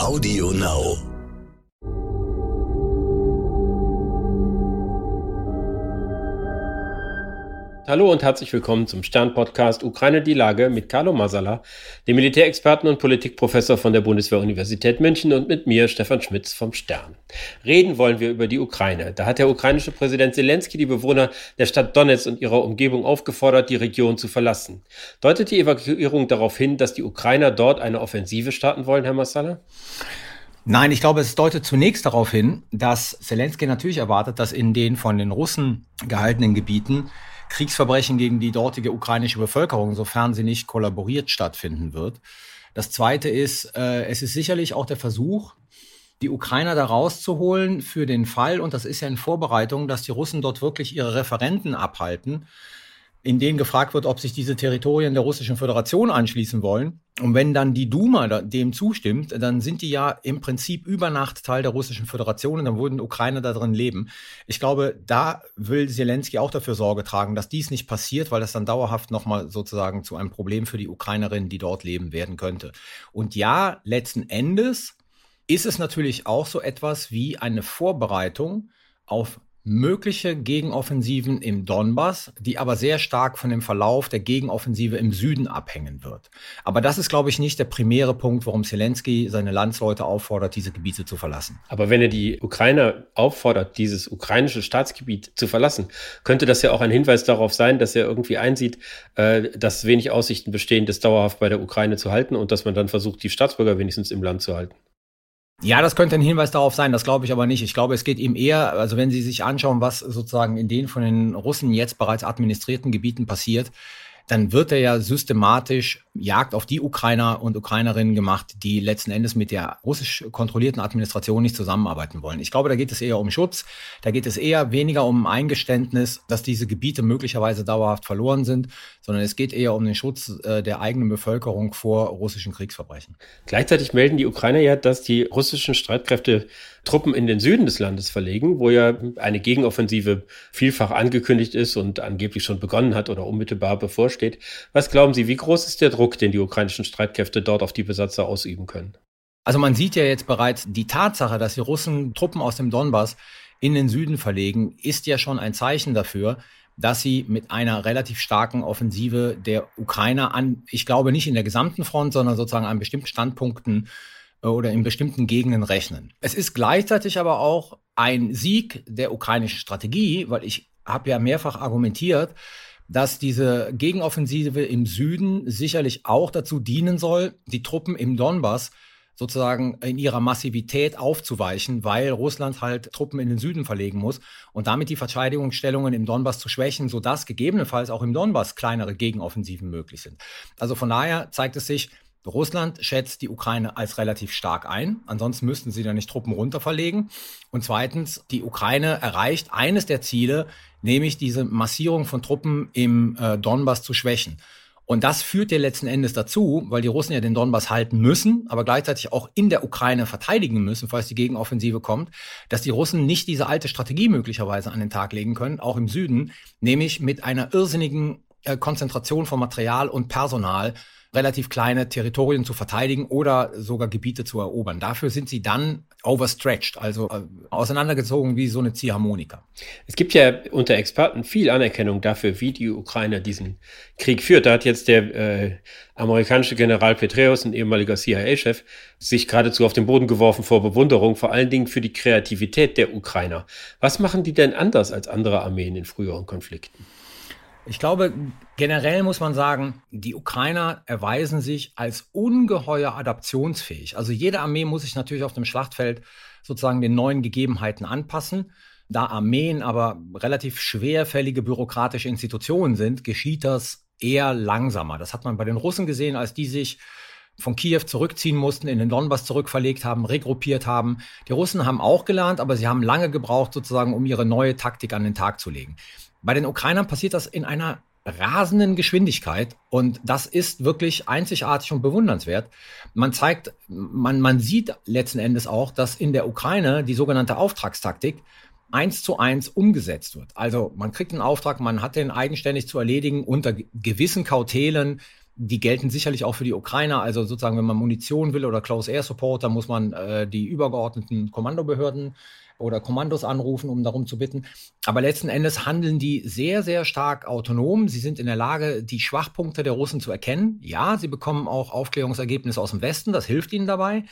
Audio Now. Hallo und herzlich willkommen zum Stern-Podcast Ukraine die Lage mit Carlo Masala, dem Militärexperten und Politikprofessor von der Bundeswehr-Universität München und mit mir, Stefan Schmitz vom Stern. Reden wollen wir über die Ukraine. Da hat der ukrainische Präsident Zelensky die Bewohner der Stadt Donetsk und ihrer Umgebung aufgefordert, die Region zu verlassen. Deutet die Evakuierung darauf hin, dass die Ukrainer dort eine Offensive starten wollen, Herr Masala? Nein, ich glaube, es deutet zunächst darauf hin, dass Zelensky natürlich erwartet, dass in den von den Russen gehaltenen Gebieten Kriegsverbrechen gegen die dortige ukrainische Bevölkerung, sofern sie nicht kollaboriert, stattfinden wird. Das Zweite ist, äh, es ist sicherlich auch der Versuch, die Ukrainer da rauszuholen für den Fall, und das ist ja in Vorbereitung, dass die Russen dort wirklich ihre Referenten abhalten, in denen gefragt wird, ob sich diese Territorien der Russischen Föderation anschließen wollen. Und wenn dann die Duma dem zustimmt, dann sind die ja im Prinzip über Nacht Teil der Russischen Föderation und dann würden Ukrainer da drin leben. Ich glaube, da will Zelensky auch dafür Sorge tragen, dass dies nicht passiert, weil das dann dauerhaft nochmal sozusagen zu einem Problem für die Ukrainerinnen, die dort leben, werden könnte. Und ja, letzten Endes ist es natürlich auch so etwas wie eine Vorbereitung auf mögliche Gegenoffensiven im Donbass, die aber sehr stark von dem Verlauf der Gegenoffensive im Süden abhängen wird. Aber das ist, glaube ich, nicht der primäre Punkt, warum Zelensky seine Landsleute auffordert, diese Gebiete zu verlassen. Aber wenn er die Ukrainer auffordert, dieses ukrainische Staatsgebiet zu verlassen, könnte das ja auch ein Hinweis darauf sein, dass er irgendwie einsieht, äh, dass wenig Aussichten bestehen, das dauerhaft bei der Ukraine zu halten und dass man dann versucht, die Staatsbürger wenigstens im Land zu halten. Ja, das könnte ein Hinweis darauf sein, das glaube ich aber nicht. Ich glaube, es geht ihm eher, also wenn Sie sich anschauen, was sozusagen in den von den Russen jetzt bereits administrierten Gebieten passiert, dann wird er ja systematisch Jagd auf die Ukrainer und Ukrainerinnen gemacht, die letzten Endes mit der russisch kontrollierten Administration nicht zusammenarbeiten wollen. Ich glaube, da geht es eher um Schutz, da geht es eher weniger um Eingeständnis, dass diese Gebiete möglicherweise dauerhaft verloren sind, sondern es geht eher um den Schutz äh, der eigenen Bevölkerung vor russischen Kriegsverbrechen. Gleichzeitig melden die Ukrainer ja, dass die russischen Streitkräfte Truppen in den Süden des Landes verlegen, wo ja eine Gegenoffensive vielfach angekündigt ist und angeblich schon begonnen hat oder unmittelbar bevorsteht. Was glauben Sie, wie groß ist der Druck, den die ukrainischen Streitkräfte dort auf die Besatzer ausüben können? Also man sieht ja jetzt bereits die Tatsache, dass die Russen Truppen aus dem Donbass in den Süden verlegen, ist ja schon ein Zeichen dafür, dass sie mit einer relativ starken Offensive der Ukrainer an, ich glaube nicht in der gesamten Front, sondern sozusagen an bestimmten Standpunkten oder in bestimmten Gegenden rechnen. Es ist gleichzeitig aber auch ein Sieg der ukrainischen Strategie, weil ich habe ja mehrfach argumentiert, dass diese Gegenoffensive im Süden sicherlich auch dazu dienen soll, die Truppen im Donbass sozusagen in ihrer Massivität aufzuweichen, weil Russland halt Truppen in den Süden verlegen muss und damit die Verteidigungsstellungen im Donbass zu schwächen, sodass gegebenenfalls auch im Donbass kleinere Gegenoffensiven möglich sind. Also von daher zeigt es sich, Russland schätzt die Ukraine als relativ stark ein. Ansonsten müssten sie da nicht Truppen runterverlegen. Und zweitens, die Ukraine erreicht eines der Ziele, nämlich diese Massierung von Truppen im äh, Donbass zu schwächen. Und das führt ja letzten Endes dazu, weil die Russen ja den Donbass halten müssen, aber gleichzeitig auch in der Ukraine verteidigen müssen, falls die Gegenoffensive kommt, dass die Russen nicht diese alte Strategie möglicherweise an den Tag legen können, auch im Süden, nämlich mit einer irrsinnigen äh, Konzentration von Material und Personal relativ kleine Territorien zu verteidigen oder sogar Gebiete zu erobern. Dafür sind sie dann overstretched, also äh, auseinandergezogen wie so eine Ziehharmonika. Es gibt ja unter Experten viel Anerkennung dafür, wie die Ukraine diesen Krieg führt. Da hat jetzt der äh, amerikanische General Petraeus, ein ehemaliger CIA-Chef, sich geradezu auf den Boden geworfen vor Bewunderung, vor allen Dingen für die Kreativität der Ukrainer. Was machen die denn anders als andere Armeen in früheren Konflikten? Ich glaube, generell muss man sagen, die Ukrainer erweisen sich als ungeheuer adaptionsfähig. Also jede Armee muss sich natürlich auf dem Schlachtfeld sozusagen den neuen Gegebenheiten anpassen. Da Armeen aber relativ schwerfällige bürokratische Institutionen sind, geschieht das eher langsamer. Das hat man bei den Russen gesehen, als die sich von Kiew zurückziehen mussten, in den Donbass zurückverlegt haben, regruppiert haben. Die Russen haben auch gelernt, aber sie haben lange gebraucht, sozusagen, um ihre neue Taktik an den Tag zu legen. Bei den Ukrainern passiert das in einer rasenden Geschwindigkeit und das ist wirklich einzigartig und bewundernswert. Man zeigt, man, man sieht letzten Endes auch, dass in der Ukraine die sogenannte Auftragstaktik eins zu eins umgesetzt wird. Also man kriegt einen Auftrag, man hat den eigenständig zu erledigen unter gewissen Kautelen, die gelten sicherlich auch für die Ukrainer. Also sozusagen, wenn man Munition will oder Close Air Support, dann muss man äh, die übergeordneten Kommandobehörden oder Kommandos anrufen, um darum zu bitten. Aber letzten Endes handeln die sehr, sehr stark autonom. Sie sind in der Lage, die Schwachpunkte der Russen zu erkennen. Ja, sie bekommen auch Aufklärungsergebnisse aus dem Westen. Das hilft ihnen dabei.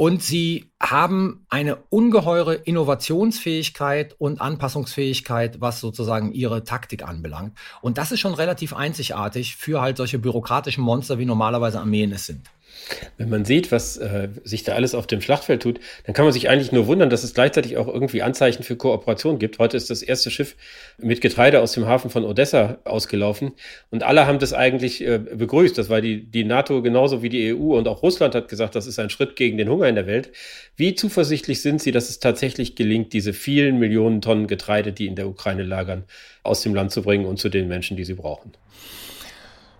Und sie haben eine ungeheure Innovationsfähigkeit und Anpassungsfähigkeit, was sozusagen ihre Taktik anbelangt. Und das ist schon relativ einzigartig für halt solche bürokratischen Monster, wie normalerweise Armeen es sind. Wenn man sieht, was äh, sich da alles auf dem Schlachtfeld tut, dann kann man sich eigentlich nur wundern, dass es gleichzeitig auch irgendwie Anzeichen für Kooperation gibt. Heute ist das erste Schiff mit Getreide aus dem Hafen von Odessa ausgelaufen und alle haben das eigentlich äh, begrüßt. Das war die, die NATO genauso wie die EU und auch Russland hat gesagt, das ist ein Schritt gegen den Hunger in der Welt. Wie zuversichtlich sind Sie, dass es tatsächlich gelingt, diese vielen Millionen Tonnen Getreide, die in der Ukraine lagern, aus dem Land zu bringen und zu den Menschen, die sie brauchen?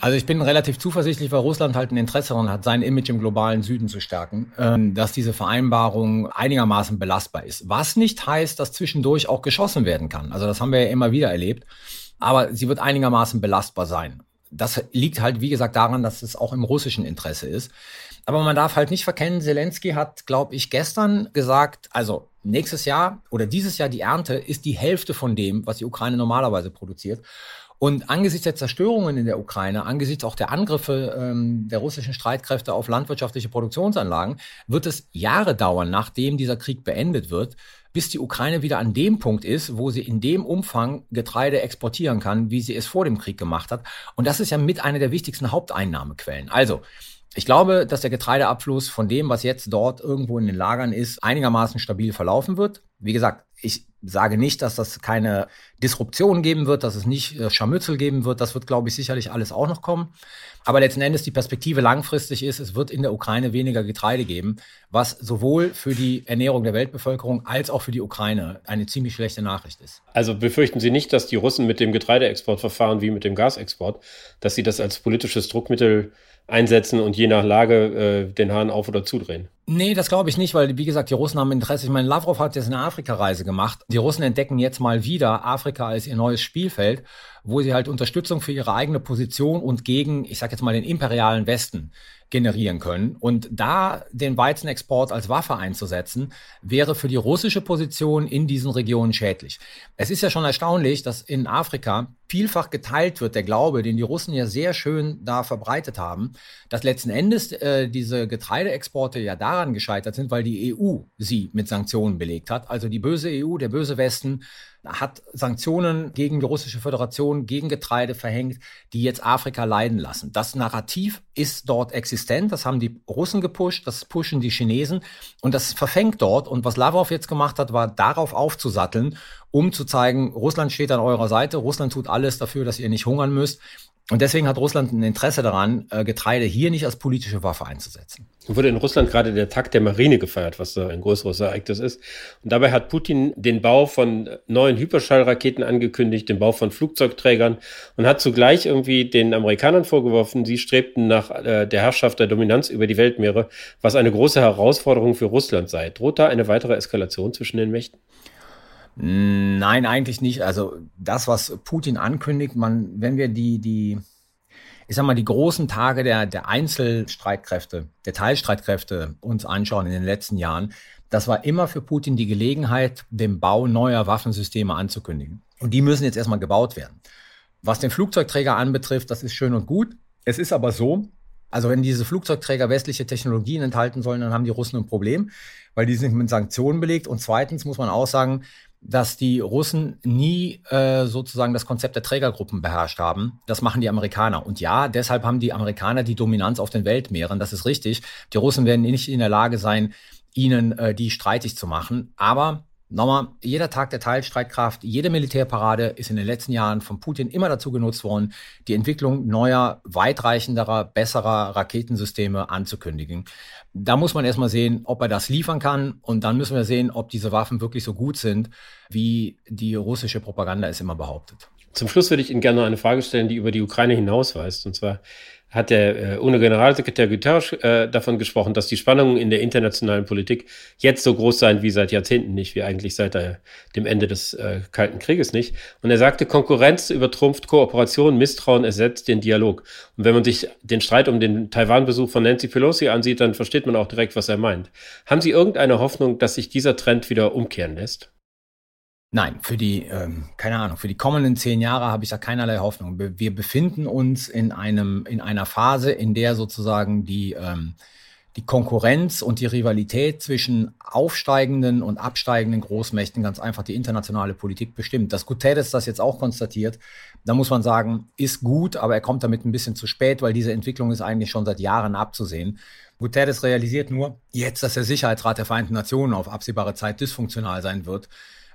Also ich bin relativ zuversichtlich, weil Russland halt ein Interesse daran hat, sein Image im globalen Süden zu stärken, ähm, dass diese Vereinbarung einigermaßen belastbar ist. Was nicht heißt, dass zwischendurch auch geschossen werden kann. Also das haben wir ja immer wieder erlebt. Aber sie wird einigermaßen belastbar sein. Das liegt halt, wie gesagt, daran, dass es auch im russischen Interesse ist. Aber man darf halt nicht verkennen, Zelensky hat, glaube ich, gestern gesagt, also nächstes Jahr oder dieses Jahr die Ernte ist die Hälfte von dem, was die Ukraine normalerweise produziert. Und angesichts der Zerstörungen in der Ukraine, angesichts auch der Angriffe ähm, der russischen Streitkräfte auf landwirtschaftliche Produktionsanlagen, wird es Jahre dauern, nachdem dieser Krieg beendet wird, bis die Ukraine wieder an dem Punkt ist, wo sie in dem Umfang Getreide exportieren kann, wie sie es vor dem Krieg gemacht hat. Und das ist ja mit einer der wichtigsten Haupteinnahmequellen. Also, ich glaube, dass der Getreideabfluss von dem, was jetzt dort irgendwo in den Lagern ist, einigermaßen stabil verlaufen wird. Wie gesagt, ich sage nicht, dass das keine Disruption geben wird, dass es nicht äh, Scharmützel geben wird. Das wird, glaube ich, sicherlich alles auch noch kommen. Aber letzten Endes die Perspektive langfristig ist, es wird in der Ukraine weniger Getreide geben, was sowohl für die Ernährung der Weltbevölkerung als auch für die Ukraine eine ziemlich schlechte Nachricht ist. Also befürchten Sie nicht, dass die Russen mit dem Getreideexport verfahren wie mit dem Gasexport, dass sie das als politisches Druckmittel einsetzen und je nach Lage äh, den Hahn auf oder zudrehen. Nee, das glaube ich nicht, weil wie gesagt, die Russen haben Interesse. Ich meine, Lavrov hat jetzt eine Afrika-Reise gemacht. Die Russen entdecken jetzt mal wieder Afrika als ihr neues Spielfeld, wo sie halt Unterstützung für ihre eigene Position und gegen, ich sag jetzt mal, den imperialen Westen generieren können. Und da den Weizenexport als Waffe einzusetzen, wäre für die russische Position in diesen Regionen schädlich. Es ist ja schon erstaunlich, dass in Afrika vielfach geteilt wird, der Glaube, den die Russen ja sehr schön da verbreitet haben, dass letzten Endes äh, diese Getreideexporte ja daran gescheitert sind, weil die EU sie mit Sanktionen belegt hat. Also die böse EU, der böse Westen hat Sanktionen gegen die russische Föderation, gegen Getreide verhängt, die jetzt Afrika leiden lassen. Das Narrativ ist dort existent, das haben die Russen gepusht, das pushen die Chinesen und das verfängt dort. Und was Lavrov jetzt gemacht hat, war darauf aufzusatteln, um zu zeigen, Russland steht an eurer Seite, Russland tut alles dafür, dass ihr nicht hungern müsst. Und deswegen hat Russland ein Interesse daran, äh, Getreide hier nicht als politische Waffe einzusetzen. Wurde in Russland gerade der Tag der Marine gefeiert, was ein größeres Ereignis ist. Und dabei hat Putin den Bau von neuen Hyperschallraketen angekündigt, den Bau von Flugzeugträgern und hat zugleich irgendwie den Amerikanern vorgeworfen, sie strebten nach äh, der Herrschaft der Dominanz über die Weltmeere, was eine große Herausforderung für Russland sei. Droht da eine weitere Eskalation zwischen den Mächten? Nein, eigentlich nicht. Also das, was Putin ankündigt, man, wenn wir die, die, ich sag mal, die großen Tage der, der Einzelstreitkräfte, der Teilstreitkräfte uns anschauen in den letzten Jahren, das war immer für Putin die Gelegenheit, den Bau neuer Waffensysteme anzukündigen. Und die müssen jetzt erstmal gebaut werden. Was den Flugzeugträger anbetrifft, das ist schön und gut. Es ist aber so, also wenn diese Flugzeugträger westliche Technologien enthalten sollen, dann haben die Russen ein Problem, weil die sind mit Sanktionen belegt. Und zweitens muss man auch sagen, dass die Russen nie äh, sozusagen das Konzept der Trägergruppen beherrscht haben. Das machen die Amerikaner. Und ja, deshalb haben die Amerikaner die Dominanz auf den Weltmeeren. Das ist richtig. Die Russen werden nicht in der Lage sein, ihnen äh, die streitig zu machen. Aber Nochmal, jeder Tag der Teilstreitkraft, jede Militärparade ist in den letzten Jahren von Putin immer dazu genutzt worden, die Entwicklung neuer, weitreichenderer, besserer Raketensysteme anzukündigen. Da muss man erstmal sehen, ob er das liefern kann und dann müssen wir sehen, ob diese Waffen wirklich so gut sind, wie die russische Propaganda es immer behauptet. Zum Schluss würde ich Ihnen gerne noch eine Frage stellen, die über die Ukraine hinausweist. Und zwar hat der äh, UNO-Generalsekretär Guterres äh, davon gesprochen, dass die Spannungen in der internationalen Politik jetzt so groß seien wie seit Jahrzehnten nicht, wie eigentlich seit der, dem Ende des äh, Kalten Krieges nicht. Und er sagte, Konkurrenz übertrumpft Kooperation, Misstrauen ersetzt den Dialog. Und wenn man sich den Streit um den Taiwan-Besuch von Nancy Pelosi ansieht, dann versteht man auch direkt, was er meint. Haben Sie irgendeine Hoffnung, dass sich dieser Trend wieder umkehren lässt? Nein, für die, ähm, keine Ahnung, für die kommenden zehn Jahre habe ich da keinerlei Hoffnung. Wir befinden uns in einem, in einer Phase, in der sozusagen die, ähm, die Konkurrenz und die Rivalität zwischen aufsteigenden und absteigenden Großmächten ganz einfach die internationale Politik bestimmt. Dass Guterres das jetzt auch konstatiert, da muss man sagen, ist gut, aber er kommt damit ein bisschen zu spät, weil diese Entwicklung ist eigentlich schon seit Jahren abzusehen. Guterres realisiert nur jetzt, dass der Sicherheitsrat der Vereinten Nationen auf absehbare Zeit dysfunktional sein wird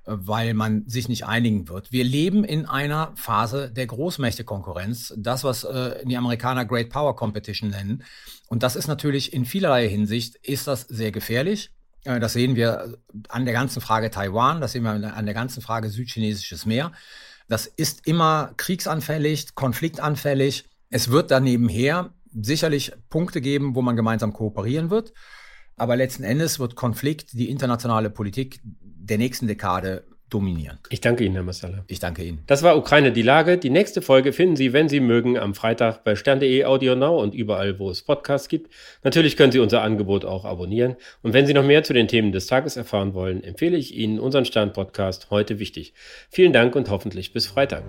weil man sich nicht einigen wird. Wir leben in einer Phase der Großmächtekonkurrenz, das, was äh, die Amerikaner Great Power Competition nennen. Und das ist natürlich in vielerlei Hinsicht, ist das sehr gefährlich. Äh, das sehen wir an der ganzen Frage Taiwan, das sehen wir an der ganzen Frage südchinesisches Meer. Das ist immer kriegsanfällig, konfliktanfällig. Es wird dann nebenher sicherlich Punkte geben, wo man gemeinsam kooperieren wird. Aber letzten Endes wird Konflikt die internationale Politik der nächsten Dekade dominieren. Ich danke Ihnen, Herr Massala. Ich danke Ihnen. Das war Ukraine die Lage. Die nächste Folge finden Sie, wenn Sie mögen, am Freitag bei stern.de Audio Now und überall, wo es Podcasts gibt. Natürlich können Sie unser Angebot auch abonnieren. Und wenn Sie noch mehr zu den Themen des Tages erfahren wollen, empfehle ich Ihnen unseren Stern-Podcast heute wichtig. Vielen Dank und hoffentlich bis Freitag.